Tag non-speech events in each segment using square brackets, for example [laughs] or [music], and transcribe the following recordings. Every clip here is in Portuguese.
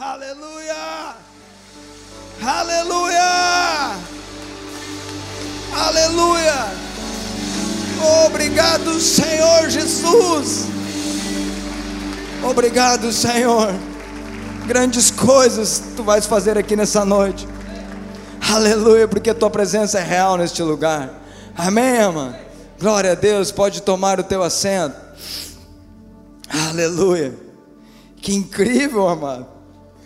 Aleluia! Aleluia! Aleluia! Obrigado, Senhor Jesus. Obrigado, Senhor. Grandes coisas tu vais fazer aqui nessa noite. Aleluia, porque tua presença é real neste lugar. Amém, irmã? Glória a Deus, pode tomar o teu assento. Aleluia. Que incrível, amado.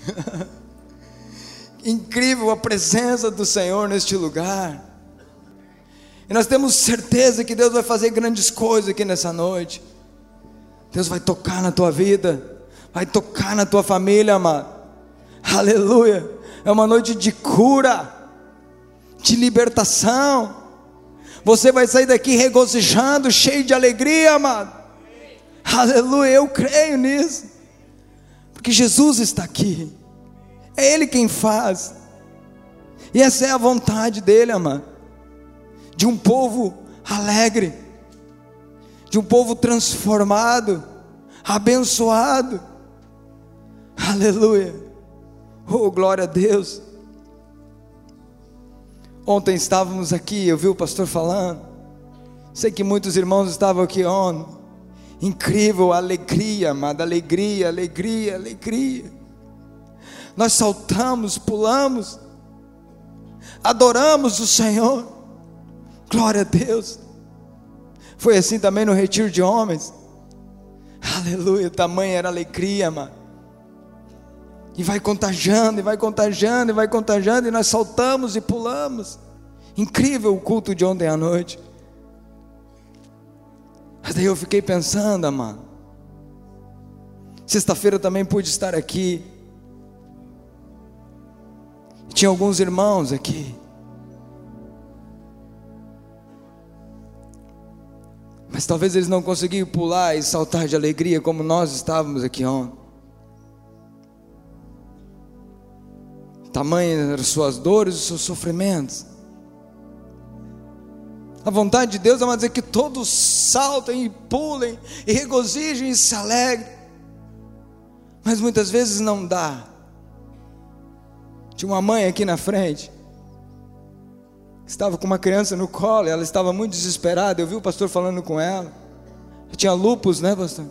[laughs] incrível a presença do Senhor neste lugar. E nós temos certeza que Deus vai fazer grandes coisas aqui nessa noite. Deus vai tocar na tua vida, vai tocar na tua família, amado. Aleluia. É uma noite de cura, de libertação. Você vai sair daqui regozijando, cheio de alegria, amado. Aleluia, eu creio nisso. Porque Jesus está aqui. É Ele quem faz. E essa é a vontade dele, amado. De um povo alegre, de um povo transformado, abençoado. Aleluia. Oh, glória a Deus. Ontem estávamos aqui, eu vi o pastor falando. Sei que muitos irmãos estavam aqui ontem. Incrível alegria, amada, alegria, alegria, alegria. Nós saltamos, pulamos, adoramos o Senhor. Glória a Deus. Foi assim também no retiro de homens. Aleluia, tamanha era alegria, mano. E vai contagiando, e vai contagiando, e vai contagiando, e nós saltamos e pulamos. Incrível o culto de ontem à noite. Mas daí eu fiquei pensando, amado. Sexta-feira também pude estar aqui. Tinha alguns irmãos aqui. Mas talvez eles não conseguiam pular e saltar de alegria como nós estávamos aqui ontem. Tamanhas eram suas dores e seus sofrimentos. A vontade de Deus é dizer que todos saltem e pulem e regozijem e se alegrem. Mas muitas vezes não dá. Tinha uma mãe aqui na frente, estava com uma criança no colo, ela estava muito desesperada. Eu vi o pastor falando com ela. Tinha lupus, né, pastor?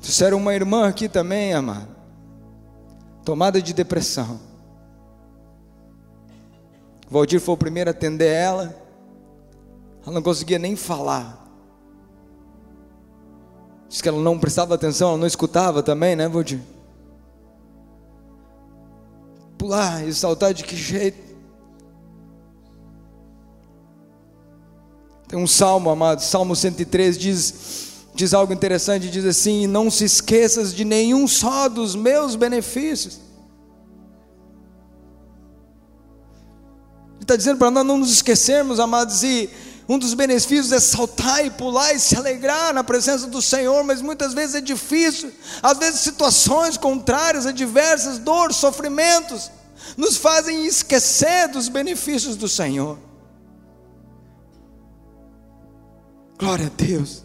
Trouxeram uma irmã aqui também, amado, tomada de depressão. Valdir foi o primeiro a atender ela. Ela não conseguia nem falar. Diz que ela não prestava atenção, ela não escutava também, né, Valdir? pular e saltar de que jeito? Tem um salmo, amado, Salmo 103 diz, diz algo interessante, diz assim: Não se esqueças de nenhum só dos meus benefícios. Está dizendo para nós não nos esquecermos, amados, e um dos benefícios é saltar e pular e se alegrar na presença do Senhor, mas muitas vezes é difícil, às vezes situações contrárias, adversas, dores, sofrimentos, nos fazem esquecer dos benefícios do Senhor. Glória a Deus.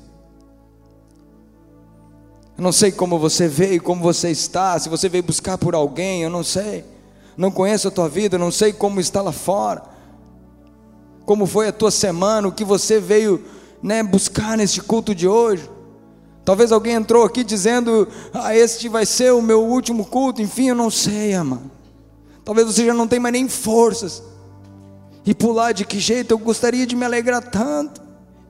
Eu não sei como você veio, como você está, se você veio buscar por alguém, eu não sei. Não conheço a tua vida, não sei como está lá fora como foi a tua semana, o que você veio né, buscar neste culto de hoje. Talvez alguém entrou aqui dizendo: Ah, este vai ser o meu último culto. Enfim, eu não sei, amado. Talvez você já não tenha mais nem forças. E pular de que jeito? Eu gostaria de me alegrar tanto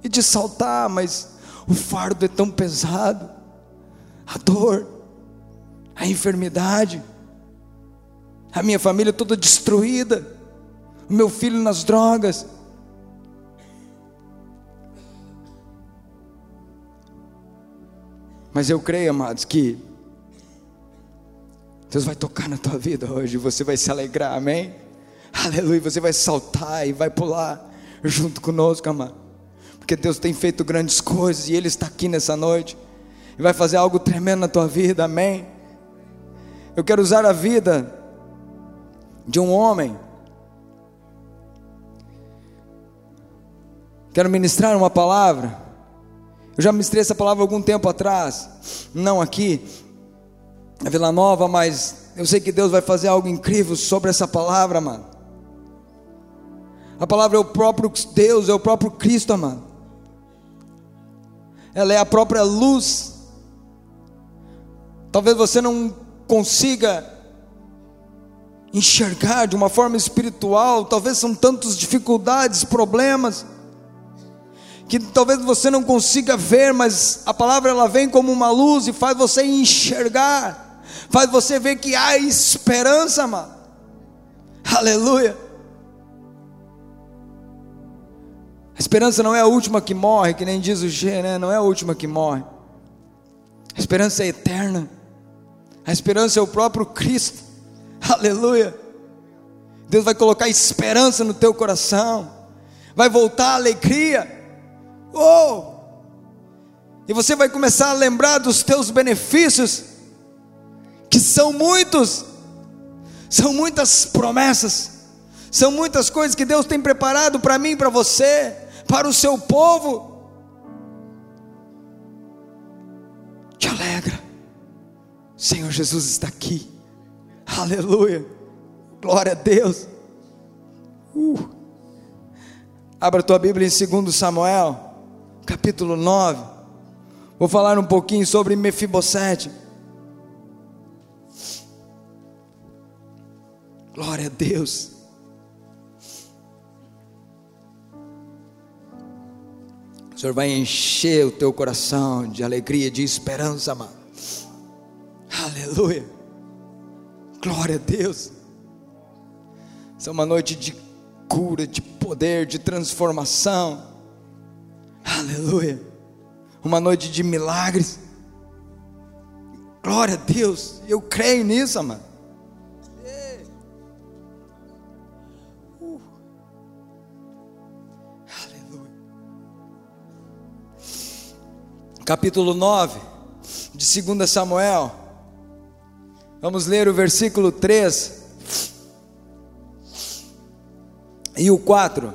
e de saltar, mas o fardo é tão pesado. A dor, a enfermidade, a minha família toda destruída, o meu filho nas drogas. Mas eu creio, amados, que Deus vai tocar na tua vida hoje, você vai se alegrar, amém? Aleluia, você vai saltar e vai pular junto conosco, amado. Porque Deus tem feito grandes coisas e Ele está aqui nessa noite e vai fazer algo tremendo na tua vida, amém? Eu quero usar a vida de um homem. Quero ministrar uma palavra Eu já ministrei essa palavra algum tempo atrás, não aqui, na Vila Nova, mas eu sei que Deus vai fazer algo incrível sobre essa palavra, mano. A palavra é o próprio Deus, é o próprio Cristo, amado. Ela é a própria luz. Talvez você não consiga enxergar de uma forma espiritual, talvez são tantas dificuldades, problemas, que talvez você não consiga ver, mas a palavra ela vem como uma luz e faz você enxergar, faz você ver que há esperança, mano. Aleluia. A esperança não é a última que morre, que nem diz o G, né? Não é a última que morre. A esperança é eterna. A esperança é o próprio Cristo. Aleluia. Deus vai colocar esperança no teu coração. Vai voltar a alegria. Oh! E você vai começar a lembrar dos teus benefícios, que são muitos. São muitas promessas. São muitas coisas que Deus tem preparado para mim, para você para o seu povo. Te alegra, Senhor Jesus está aqui, aleluia, glória a Deus. Uh. Abra tua Bíblia em 2 Samuel, capítulo 9. Vou falar um pouquinho sobre Mefibosete. Glória a Deus. Senhor vai encher o teu coração de alegria, de esperança, mano. Aleluia. Glória a Deus. Essa é uma noite de cura, de poder, de transformação. Aleluia. Uma noite de milagres. Glória a Deus. Eu creio nisso, mano. capítulo 9 de 2 Samuel. Vamos ler o versículo 3 e o 4.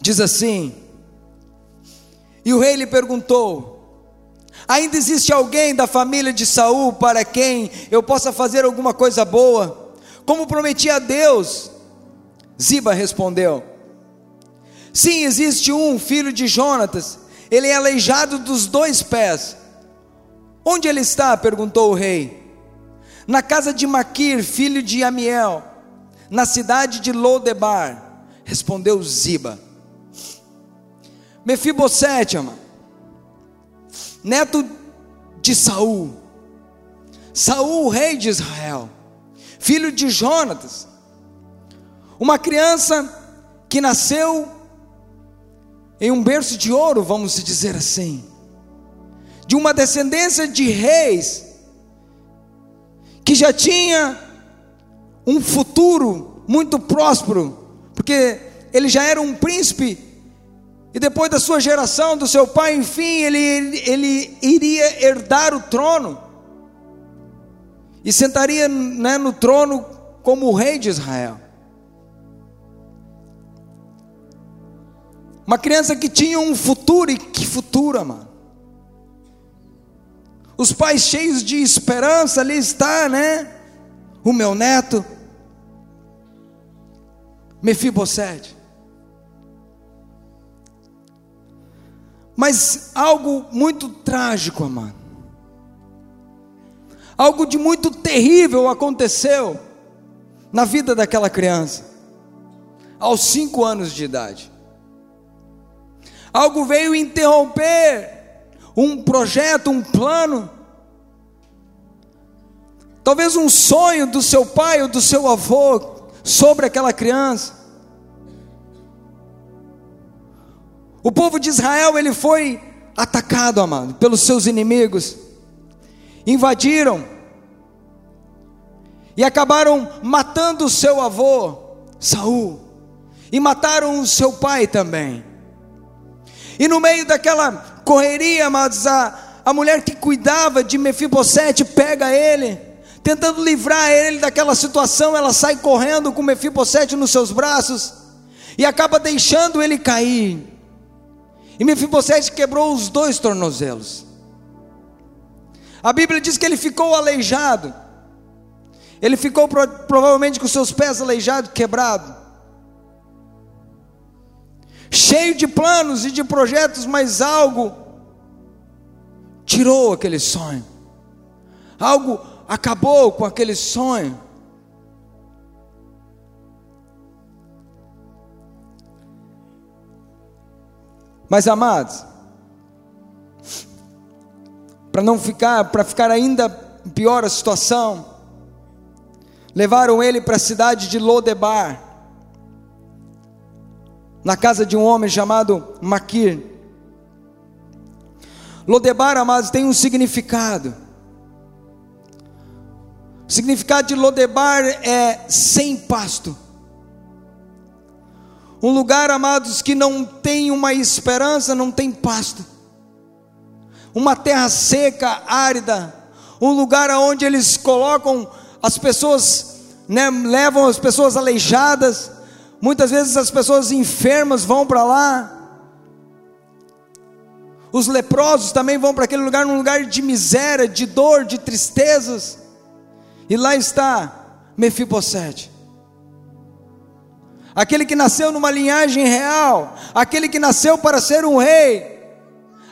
Diz assim: E o rei lhe perguntou: Ainda existe alguém da família de Saul para quem eu possa fazer alguma coisa boa? Como prometi a Deus? Ziba respondeu: Sim, existe um filho de Jonatas ele é aleijado dos dois pés. Onde ele está? perguntou o rei. Na casa de Maquir, filho de Amiel, na cidade de Lodebar, respondeu Ziba. Mefibosete, neto de Saul, Saul, rei de Israel, filho de Jonatas, uma criança que nasceu em um berço de ouro, vamos dizer assim, de uma descendência de reis, que já tinha um futuro muito próspero, porque ele já era um príncipe, e depois da sua geração, do seu pai, enfim, ele, ele, iria herdar o trono, e sentaria né, no trono como o rei de Israel. Uma criança que tinha um futuro, e que futuro, mano. Os pais cheios de esperança, ali está, né? O meu neto, Mefibosete. Mas algo muito trágico, amado. Algo de muito terrível aconteceu na vida daquela criança, aos cinco anos de idade. Algo veio interromper um projeto, um plano. Talvez um sonho do seu pai ou do seu avô sobre aquela criança. O povo de Israel ele foi atacado, amado, pelos seus inimigos. Invadiram e acabaram matando o seu avô Saul e mataram o seu pai também. E no meio daquela correria, amados, a, a mulher que cuidava de Mefibosete pega ele, tentando livrar ele daquela situação, ela sai correndo com Mefibosete nos seus braços e acaba deixando ele cair. E Mefibosete quebrou os dois tornozelos. A Bíblia diz que ele ficou aleijado. Ele ficou provavelmente com seus pés aleijados, quebrado. Cheio de planos e de projetos, mas algo tirou aquele sonho. Algo acabou com aquele sonho. Mas amados, para não ficar, para ficar ainda pior a situação, levaram ele para a cidade de Lodebar, na casa de um homem chamado Maquir. Lodebar, amados, tem um significado. O significado de Lodebar é sem pasto. Um lugar, amados, que não tem uma esperança, não tem pasto. Uma terra seca, árida. Um lugar onde eles colocam as pessoas, né, levam as pessoas aleijadas. Muitas vezes as pessoas enfermas vão para lá. Os leprosos também vão para aquele lugar, num lugar de miséria, de dor, de tristezas. E lá está Mefibosete aquele que nasceu numa linhagem real, aquele que nasceu para ser um rei,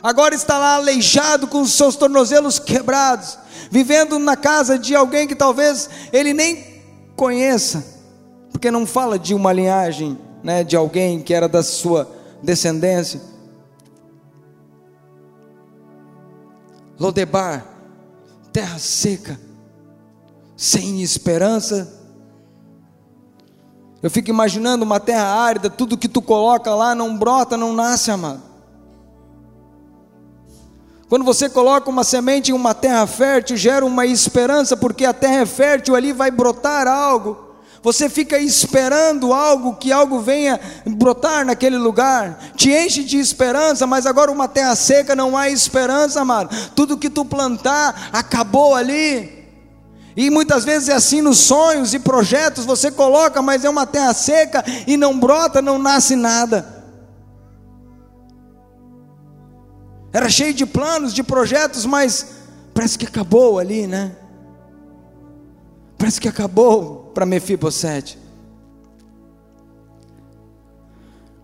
agora está lá aleijado com os seus tornozelos quebrados, vivendo na casa de alguém que talvez ele nem conheça, porque não fala de uma linhagem, né, de alguém que era da sua descendência. Lodebar, terra seca, sem esperança, eu fico imaginando uma terra árida, tudo que tu coloca lá não brota, não nasce, amado. Quando você coloca uma semente em uma terra fértil, gera uma esperança, porque a terra é fértil, ali vai brotar algo. Você fica esperando algo, que algo venha brotar naquele lugar, te enche de esperança, mas agora uma terra seca não há esperança, amado. Tudo que tu plantar acabou ali. E muitas vezes é assim nos sonhos e projetos, você coloca, mas é uma terra seca e não brota, não nasce nada. Era cheio de planos, de projetos, mas parece que acabou ali, né? Parece que acabou para Mefibosete.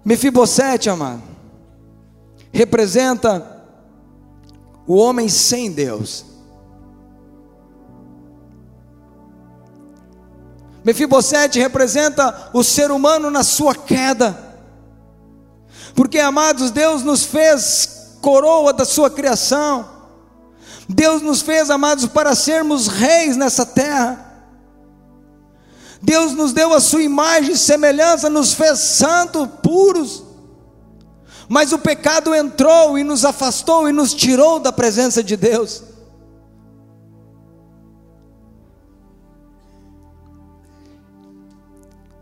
Mefibosete, amado, representa o homem sem Deus. Mefibosete representa o ser humano na sua queda. Porque, amados, Deus nos fez coroa da sua criação. Deus nos fez, amados, para sermos reis nessa terra. Deus nos deu a sua imagem e semelhança, nos fez santos, puros. Mas o pecado entrou e nos afastou e nos tirou da presença de Deus.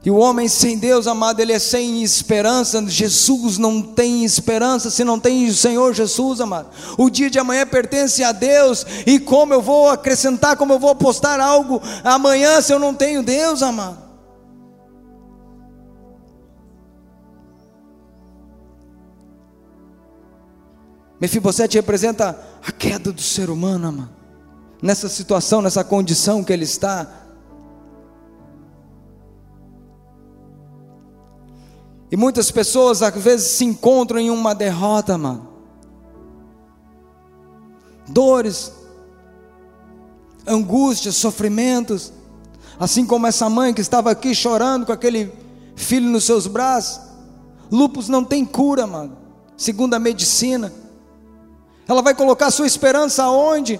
E o homem sem Deus, amado, ele é sem esperança. Jesus não tem esperança se não tem o Senhor Jesus, amado. O dia de amanhã pertence a Deus. E como eu vou acrescentar, como eu vou apostar algo amanhã se eu não tenho Deus, amado? Mefibosete representa a queda do ser humano, amado. Nessa situação, nessa condição que ele está. E muitas pessoas às vezes se encontram em uma derrota, mano. Dores, angústias, sofrimentos. Assim como essa mãe que estava aqui chorando com aquele filho nos seus braços. Lupus não tem cura, mano. Segundo a medicina. Ela vai colocar sua esperança aonde?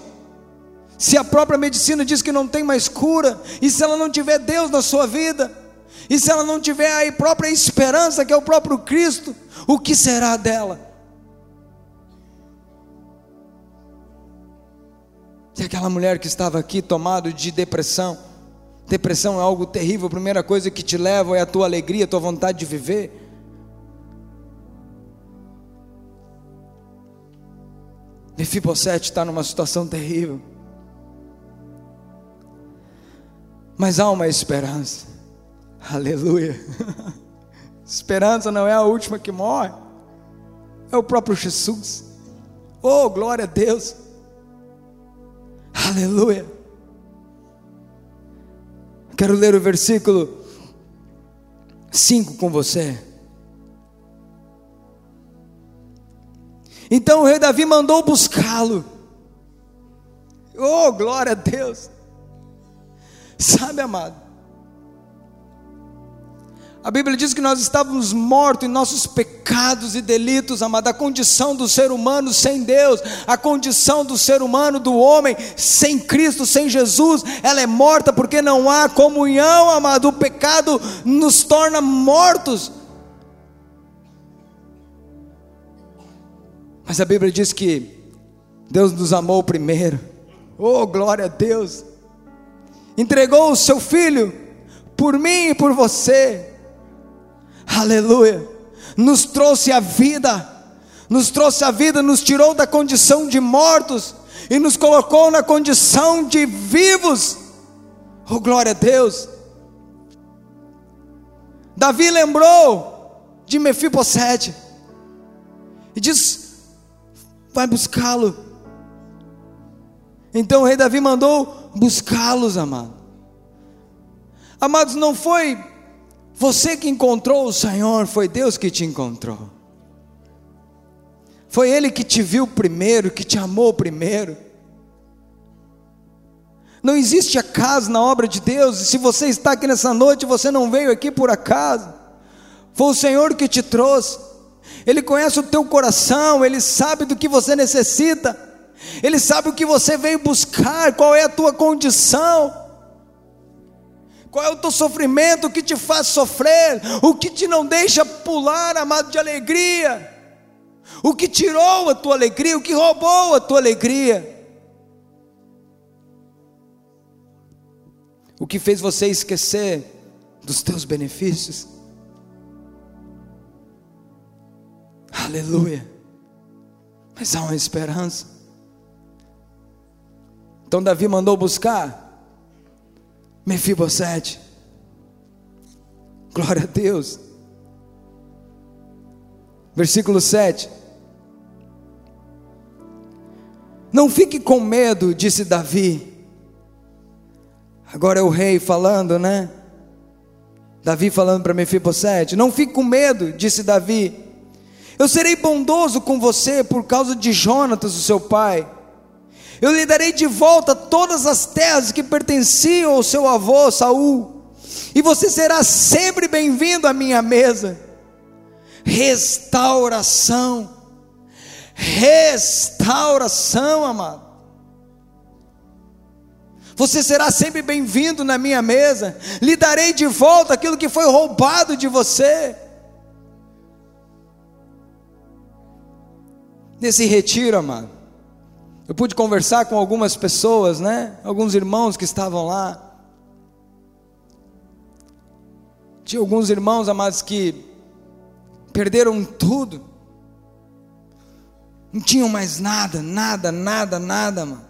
Se a própria medicina diz que não tem mais cura, e se ela não tiver Deus na sua vida, e se ela não tiver a própria esperança, que é o próprio Cristo, o que será dela? E aquela mulher que estava aqui tomado de depressão, depressão é algo terrível, a primeira coisa que te leva é a tua alegria, a tua vontade de viver. Mefibosete está numa situação terrível. Mas há uma esperança. [laughs] Aleluia. Esperança não é a última que morre. é o próprio Jesus. Oh, glória a Deus. Aleluia. Quero ler o versículo 5 com você. Então o rei Davi mandou buscá-lo. Oh, glória a Deus. Sabe, amado, a Bíblia diz que nós estávamos mortos em nossos pecados e delitos, amado. A condição do ser humano sem Deus, a condição do ser humano, do homem, sem Cristo, sem Jesus, ela é morta porque não há comunhão, amado. O pecado nos torna mortos. Mas a Bíblia diz que Deus nos amou primeiro. Oh, glória a Deus! Entregou o seu filho por mim e por você aleluia, nos trouxe a vida, nos trouxe a vida, nos tirou da condição de mortos e nos colocou na condição de vivos. Oh, glória a Deus! Davi lembrou de Mefibosete e diz: Vai buscá-lo. Então o rei Davi mandou buscá-los, amado. Amados, não foi você que encontrou o Senhor, foi Deus que te encontrou. Foi Ele que te viu primeiro, que te amou primeiro. Não existe acaso na obra de Deus, e se você está aqui nessa noite, você não veio aqui por acaso. Foi o Senhor que te trouxe. Ele conhece o teu coração, ele sabe do que você necessita. Ele sabe o que você veio buscar, qual é a tua condição. Qual é o teu sofrimento, o que te faz sofrer, o que te não deixa pular, amado, de alegria, o que tirou a tua alegria, o que roubou a tua alegria, o que fez você esquecer dos teus benefícios. Aleluia. Mas há uma esperança. Então Davi mandou buscar Mefibosete. Glória a Deus. Versículo 7. Não fique com medo, disse Davi. Agora é o rei falando, né? Davi falando para Mefibosete: Não fique com medo, disse Davi. Eu serei bondoso com você por causa de Jonatas, o seu pai eu lhe darei de volta todas as terras que pertenciam ao seu avô Saul, e você será sempre bem-vindo à minha mesa. Restauração, restauração, amado. Você será sempre bem-vindo na minha mesa, lhe darei de volta aquilo que foi roubado de você. Nesse retiro, amado, eu pude conversar com algumas pessoas, né? Alguns irmãos que estavam lá. Tinha alguns irmãos, amados, que perderam tudo. Não tinham mais nada, nada, nada, nada, mano.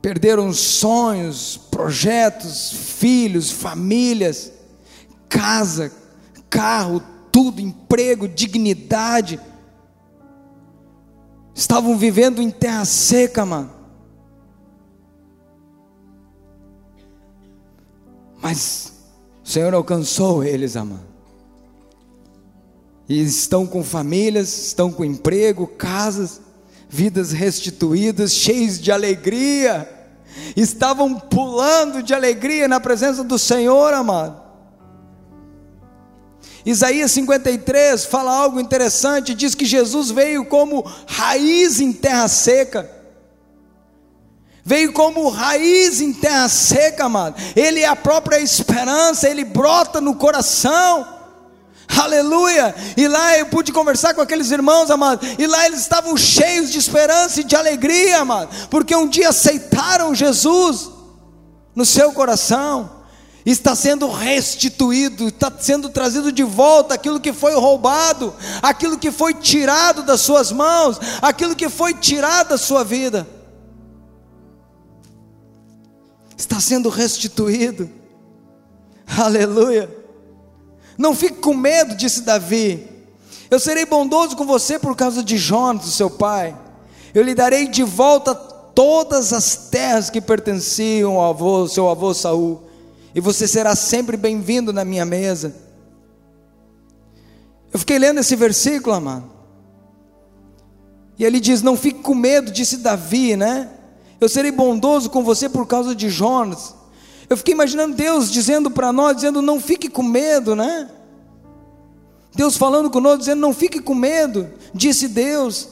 Perderam sonhos, projetos, filhos, famílias, casa, carro, tudo, emprego, dignidade estavam vivendo em terra seca, mano. Mas o Senhor alcançou eles, amado. E estão com famílias, estão com emprego, casas, vidas restituídas, cheios de alegria. Estavam pulando de alegria na presença do Senhor, amado. Isaías 53 fala algo interessante, diz que Jesus veio como raiz em terra seca. Veio como raiz em terra seca, amado. Ele é a própria esperança, ele brota no coração. Aleluia! E lá eu pude conversar com aqueles irmãos, amado. E lá eles estavam cheios de esperança e de alegria, amado, porque um dia aceitaram Jesus no seu coração está sendo restituído, está sendo trazido de volta aquilo que foi roubado, aquilo que foi tirado das suas mãos, aquilo que foi tirado da sua vida. Está sendo restituído, aleluia. Não fique com medo, disse Davi. Eu serei bondoso com você por causa de Jonas, seu pai. Eu lhe darei de volta todas as terras que pertenciam ao avô, seu avô Saul, e você será sempre bem-vindo na minha mesa. Eu fiquei lendo esse versículo, amado. E ele diz: Não fique com medo, disse Davi, né? Eu serei bondoso com você por causa de Jonas. Eu fiquei imaginando Deus dizendo para nós, dizendo: Não fique com medo, né? Deus falando conosco, dizendo: Não fique com medo, disse Deus.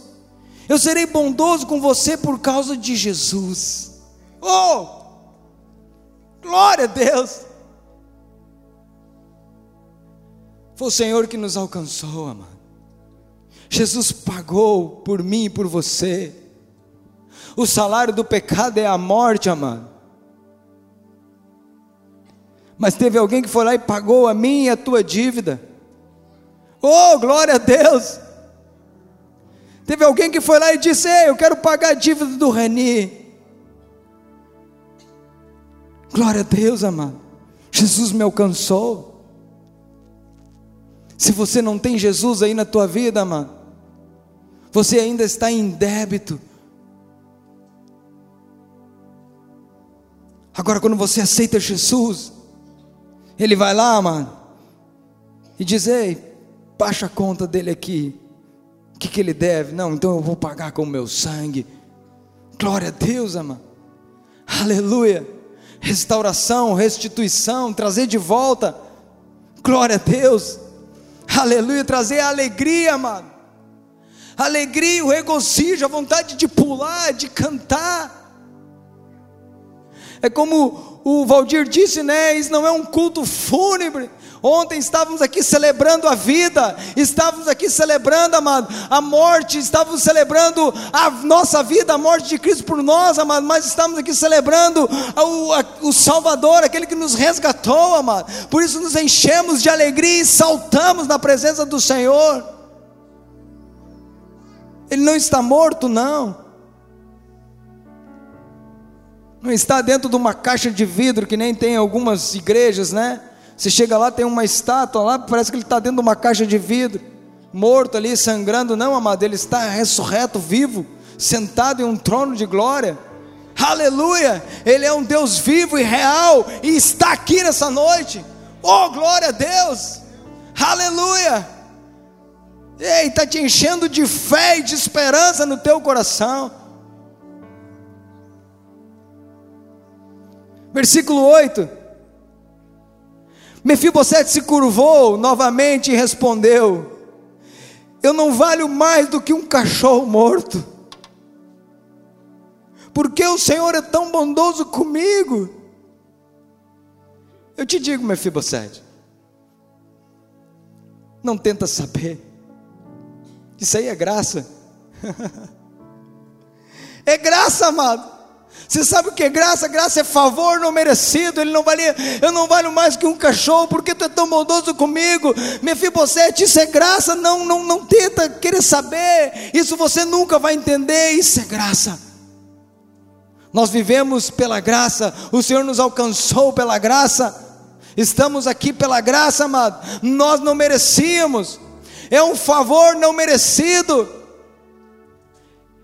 Eu serei bondoso com você por causa de Jesus. Oh! Glória a Deus! Foi o Senhor que nos alcançou, amado. Jesus pagou por mim e por você. O salário do pecado é a morte, amado. Mas teve alguém que foi lá e pagou a mim e a tua dívida. Oh, glória a Deus! Teve alguém que foi lá e disse: Ei, eu quero pagar a dívida do Reni. Glória a Deus, amado. Jesus me alcançou. Se você não tem Jesus aí na tua vida, amado, você ainda está em débito. Agora, quando você aceita Jesus, Ele vai lá, mano, e diz: Ei, baixa a conta dele aqui. O que, que ele deve? Não, então eu vou pagar com o meu sangue. Glória a Deus, amado. Aleluia. Restauração, restituição, trazer de volta. Glória a Deus. Aleluia. Trazer a alegria, amado alegria, o regozijo, a vontade de pular, de cantar. É como o Valdir disse, né? Isso não é um culto fúnebre. Ontem estávamos aqui celebrando a vida, estávamos aqui celebrando, amado, a morte, estávamos celebrando a nossa vida, a morte de Cristo por nós, amado, mas estamos aqui celebrando o, o Salvador, aquele que nos resgatou, amado. Por isso nos enchemos de alegria e saltamos na presença do Senhor. Ele não está morto, não. Não está dentro de uma caixa de vidro que nem tem algumas igrejas, né? Você chega lá, tem uma estátua lá, parece que ele está dentro de uma caixa de vidro, morto ali, sangrando. Não, amado, ele está ressurreto, vivo, sentado em um trono de glória. Aleluia! Ele é um Deus vivo e real e está aqui nessa noite. Oh, glória a Deus! Aleluia! Ei, está te enchendo de fé e de esperança no teu coração. Versículo 8. Mefibosete se curvou novamente e respondeu: Eu não valho mais do que um cachorro morto. Porque o Senhor é tão bondoso comigo. Eu te digo, Mefibosete, não tenta saber. Isso aí é graça. [laughs] é graça, amado. Você sabe o que é graça? Graça é favor não merecido. Ele não valia, eu não valho mais que um cachorro, porque tu é tão bondoso comigo. Mefibosete, isso é graça. Não, não, não tenta querer saber. Isso você nunca vai entender. Isso é graça. Nós vivemos pela graça. O Senhor nos alcançou pela graça. Estamos aqui pela graça, amado. Nós não merecíamos é um favor não merecido.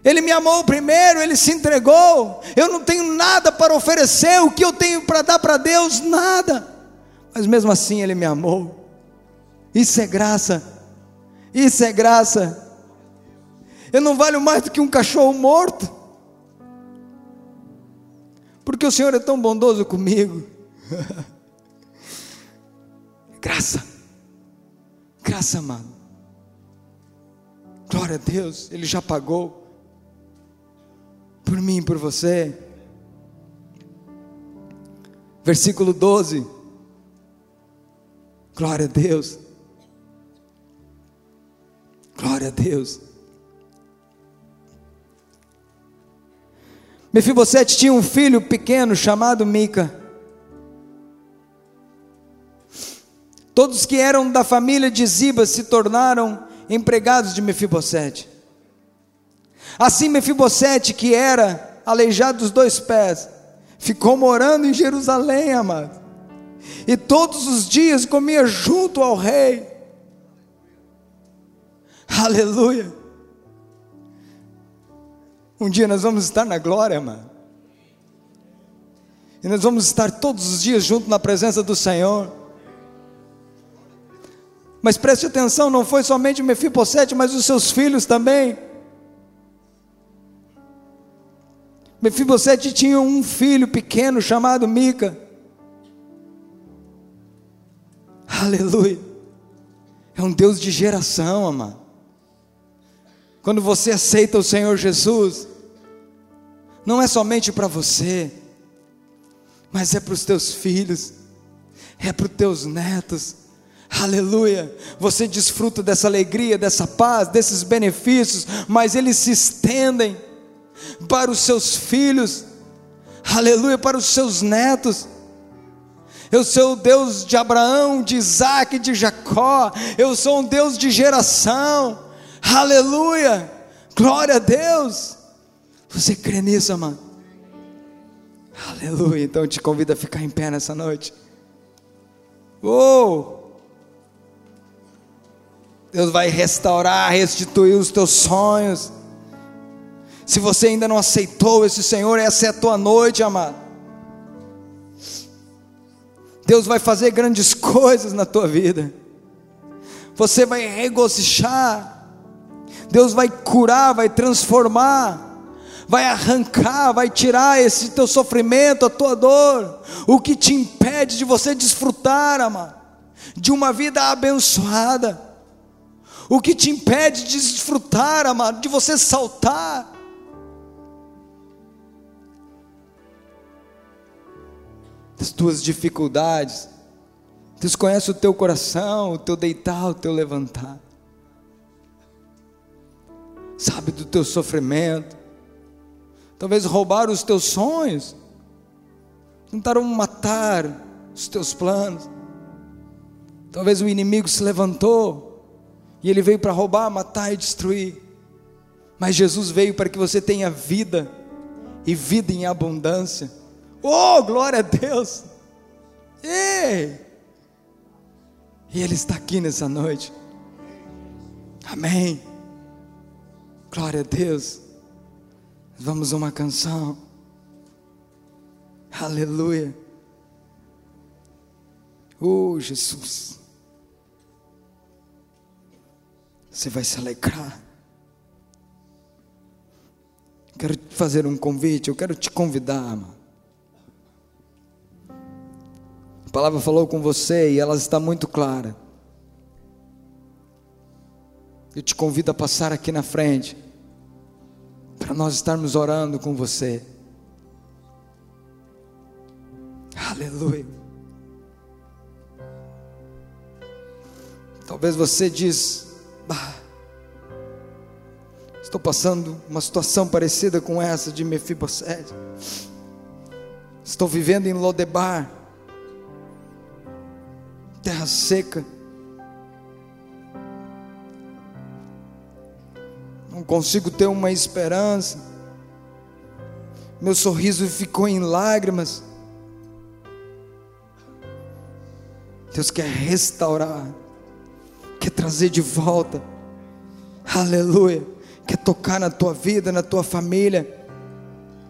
Ele me amou primeiro, ele se entregou. Eu não tenho nada para oferecer, o que eu tenho para dar para Deus? Nada. Mas mesmo assim ele me amou. Isso é graça. Isso é graça. Eu não valho mais do que um cachorro morto. Porque o Senhor é tão bondoso comigo. [laughs] graça. Graça, amado. Glória a Deus, Ele já pagou por mim e por você. Versículo 12. Glória a Deus. Glória a Deus. Mefibosete tinha um filho pequeno chamado Mica. Todos que eram da família de Ziba se tornaram empregados de Mefibosete. Assim Mefibosete, que era aleijado dos dois pés, ficou morando em Jerusalém, amado. e todos os dias comia junto ao rei. Aleluia. Um dia nós vamos estar na glória, mano. E nós vamos estar todos os dias junto na presença do Senhor. Mas preste atenção, não foi somente Mefibosete, mas os seus filhos também. Mefibosete tinha um filho pequeno chamado Mica. Aleluia. É um Deus de geração, amado. Quando você aceita o Senhor Jesus, não é somente para você, mas é para os teus filhos, é para os teus netos. Aleluia! Você desfruta dessa alegria, dessa paz, desses benefícios, mas eles se estendem para os seus filhos, aleluia, para os seus netos. Eu sou o Deus de Abraão, de Isaac, de Jacó. Eu sou um Deus de geração. Aleluia! Glória a Deus! Você crê nisso, amado? Aleluia! Então eu te convido a ficar em pé nessa noite. Oh! Deus vai restaurar, restituir os teus sonhos. Se você ainda não aceitou esse Senhor, essa é a tua noite, amado. Deus vai fazer grandes [laughs] coisas na tua vida. Você vai regocijar. Deus vai curar, vai transformar vai arrancar, vai tirar esse teu sofrimento, a tua dor, o que te impede de você desfrutar, amado, de uma vida abençoada, o que te impede de desfrutar, amado, de você saltar, das tuas dificuldades. Deus conhece o teu coração, o teu deitar, o teu levantar. Sabe do teu sofrimento. Talvez roubaram os teus sonhos. Tentaram matar os teus planos. Talvez o inimigo se levantou e ele veio para roubar, matar e destruir. Mas Jesus veio para que você tenha vida e vida em abundância. Oh, glória a Deus! Ei! E Ele está aqui nessa noite. Amém. Glória a Deus. Vamos a uma canção. Aleluia. Oh, Jesus. Você vai se alegrar. Quero fazer um convite, eu quero te convidar, mano. Palavra falou com você e ela está muito clara. Eu te convido a passar aqui na frente, para nós estarmos orando com você. Aleluia. Talvez você diz, estou passando uma situação parecida com essa de Mefibosete. Estou vivendo em Lodebar terra seca. Não consigo ter uma esperança. Meu sorriso ficou em lágrimas. Deus quer restaurar, quer trazer de volta. Aleluia. Quer tocar na tua vida, na tua família.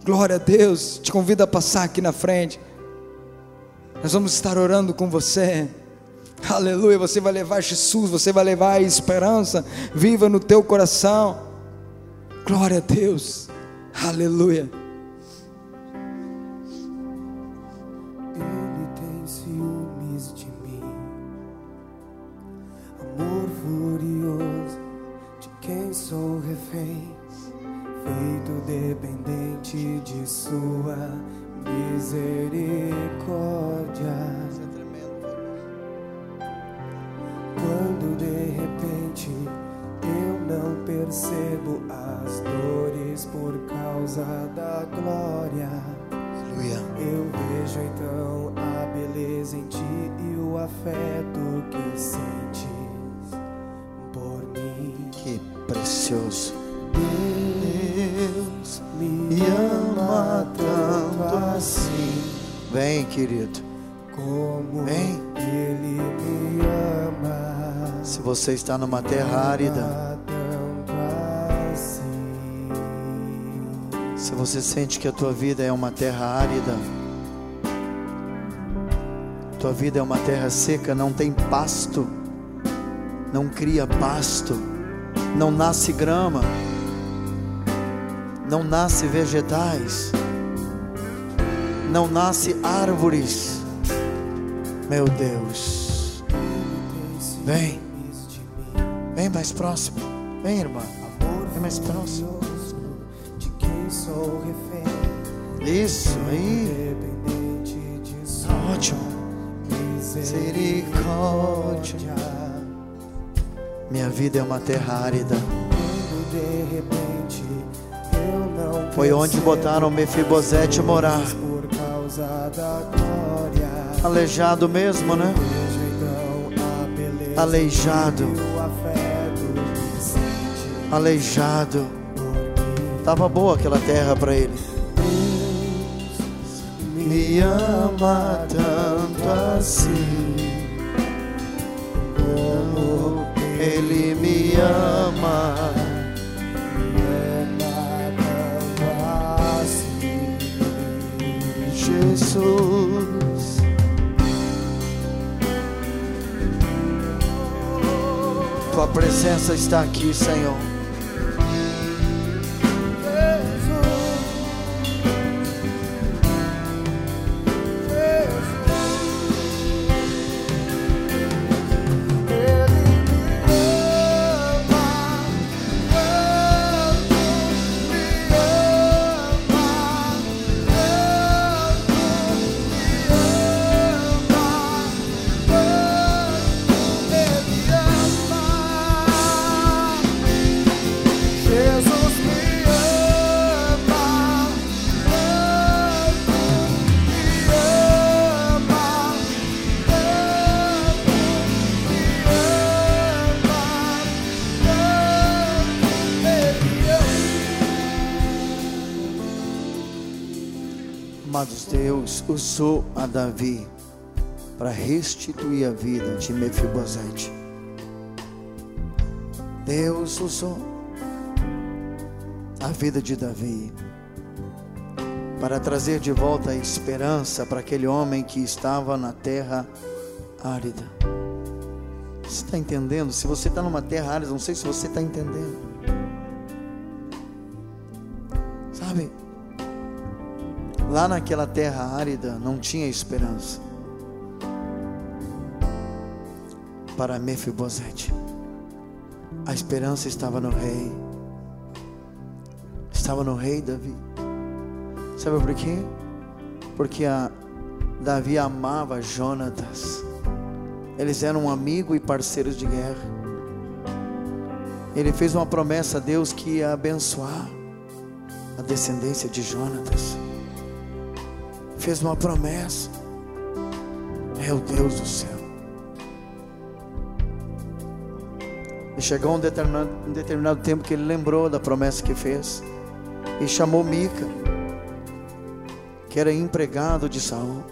Glória a Deus. Te convido a passar aqui na frente. Nós vamos estar orando com você. Aleluia, você vai levar Jesus, você vai levar a esperança viva no teu coração. Glória a Deus. Aleluia. Afeto que sentes por mim. Que precioso. Deus me ama tanto assim. Vem, querido. como Vem. Ele me ama. Se você está numa terra árida, assim. se você sente que a tua vida é uma terra árida, tua vida é uma terra seca, não tem pasto, não cria pasto, não nasce grama, não nasce vegetais, não nasce árvores. Meu Deus, vem, vem mais próximo, vem irmã, vem mais próximo. Isso aí, vida é uma terra árida. Foi onde botaram Mefibosete morar. Aleijado mesmo, né? Aleijado, aleijado. Tava boa aquela terra para ele. Me ama tanto assim. Ele me ama. Jesus. Tua presença está aqui, Senhor. Deus usou a Davi para restituir a vida de Mefibosete. Deus usou a vida de Davi para trazer de volta a esperança para aquele homem que estava na terra árida. Você está entendendo? Se você está numa terra árida, não sei se você está entendendo. Sabe? Lá naquela terra árida não tinha esperança para Mefibosete. A esperança estava no rei. Estava no rei Davi. Sabe por quê? Porque a Davi amava Jonatas. Eles eram amigos e parceiros de guerra. Ele fez uma promessa a Deus que ia abençoar a descendência de Jonatas fez uma promessa. Meu Deus do céu. E chegou um determinado, um determinado tempo que ele lembrou da promessa que fez. E chamou Mica, que era empregado de Saul.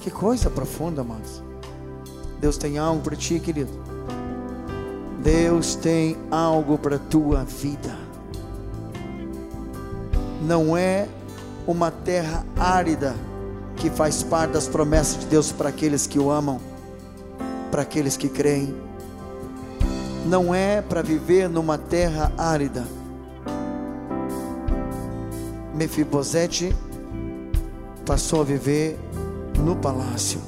Que coisa profunda, mas Deus tem algo para ti, querido. Deus tem algo para tua vida. Não é uma terra árida que faz parte das promessas de Deus para aqueles que o amam, para aqueles que creem. Não é para viver numa terra árida. Mefibosete passou a viver no palácio.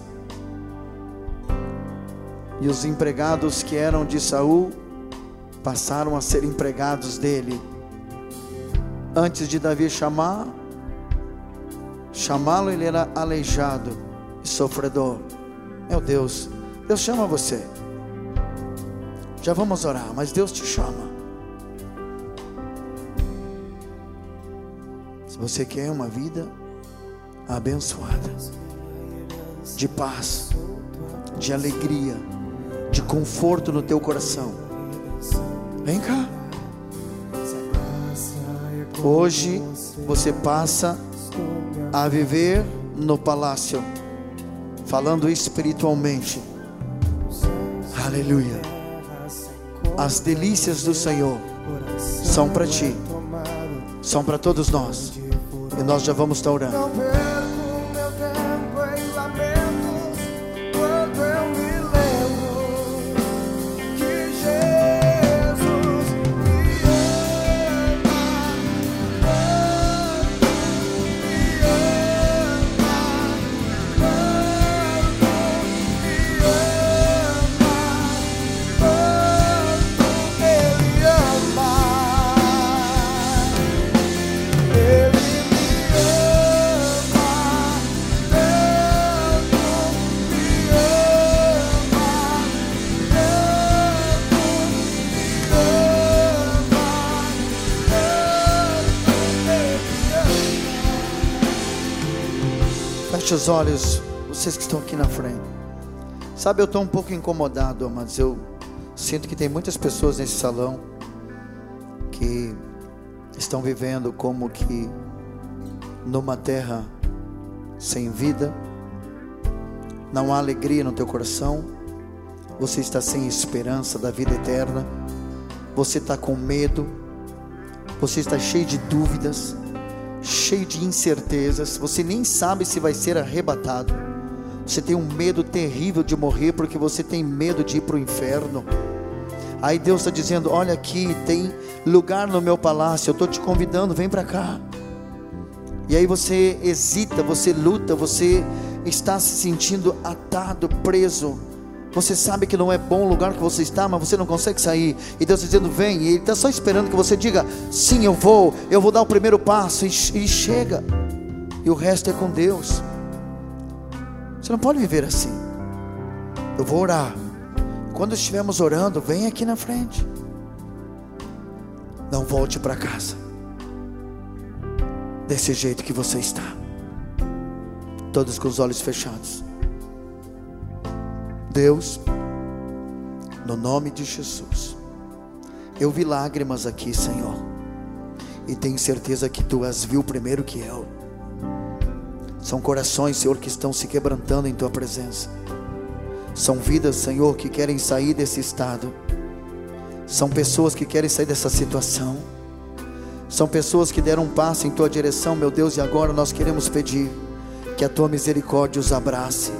E os empregados que eram de Saul passaram a ser empregados dele. Antes de Davi chamar, chamá-lo, ele era aleijado e sofredor. Meu Deus, Deus chama você. Já vamos orar, mas Deus te chama. Se você quer uma vida abençoada, de paz, de alegria, de conforto no teu coração, vem cá. Hoje você passa a viver no palácio. falando espiritualmente. Aleluia. As delícias do Senhor são para ti, são para todos nós. E nós já vamos estar orando. Feche os olhos, vocês que estão aqui na frente. Sabe, eu estou um pouco incomodado, mas eu sinto que tem muitas pessoas nesse salão que estão vivendo como que numa terra sem vida, não há alegria no teu coração, você está sem esperança da vida eterna, você está com medo, você está cheio de dúvidas, cheio de incertezas, você nem sabe se vai ser arrebatado. Você tem um medo terrível de morrer porque você tem medo de ir para o inferno. Aí Deus está dizendo: Olha aqui, tem lugar no meu palácio, eu estou te convidando, vem para cá. E aí você hesita, você luta, você está se sentindo atado, preso. Você sabe que não é bom o lugar que você está, mas você não consegue sair. E Deus dizendo: Vem. E Ele está só esperando que você diga: Sim, eu vou. Eu vou dar o primeiro passo. E, e chega. E o resto é com Deus. Você não pode viver assim. Eu vou orar. Quando estivermos orando, vem aqui na frente. Não volte para casa. Desse jeito que você está. Todos com os olhos fechados. Deus, no nome de Jesus, eu vi lágrimas aqui, Senhor, e tenho certeza que tu as viu primeiro que eu. São corações, Senhor, que estão se quebrantando em tua presença. São vidas, Senhor, que querem sair desse estado. São pessoas que querem sair dessa situação. São pessoas que deram um passo em tua direção, meu Deus, e agora nós queremos pedir que a tua misericórdia os abrace,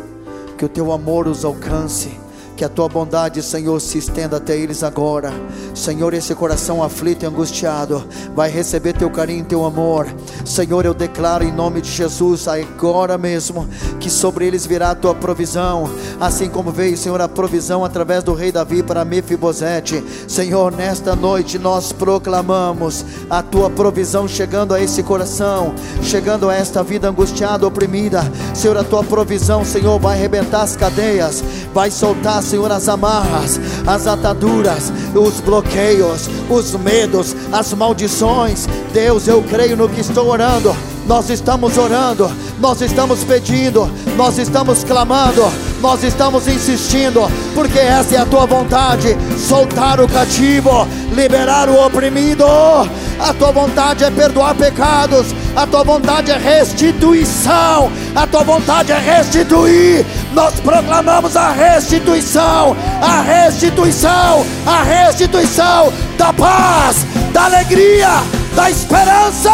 que o teu amor os alcance. Que a tua bondade, Senhor, se estenda até eles agora. Senhor, esse coração aflito e angustiado vai receber teu carinho e teu amor. Senhor, eu declaro em nome de Jesus, agora mesmo, que sobre eles virá a tua provisão, assim como veio, Senhor, a provisão através do rei Davi para Mefibosete. Senhor, nesta noite nós proclamamos a tua provisão chegando a esse coração, chegando a esta vida angustiada, oprimida. Senhor, a tua provisão, Senhor, vai arrebentar as cadeias, vai soltar, Senhor, as amarras, as ataduras, os bloqueios, os medos, as maldições. Deus, eu creio no que estou orando. Nós estamos orando, nós estamos pedindo, nós estamos clamando, nós estamos insistindo, porque essa é a tua vontade: soltar o cativo, liberar o oprimido. A tua vontade é perdoar pecados, a tua vontade é restituição, a tua vontade é restituir. Nós proclamamos a restituição, a restituição, a restituição da paz, da alegria, da esperança.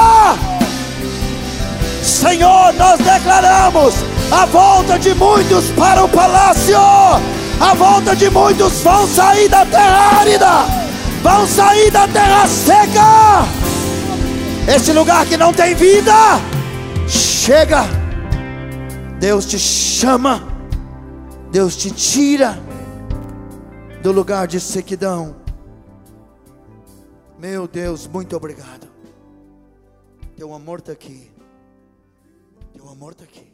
Senhor, nós declaramos a volta de muitos para o palácio, a volta de muitos vão sair da terra árida, vão sair da terra seca, esse lugar que não tem vida, chega, Deus te chama, Deus te tira do lugar de sequidão. Meu Deus, muito obrigado. Teu amor está aqui. Teu amor está aqui.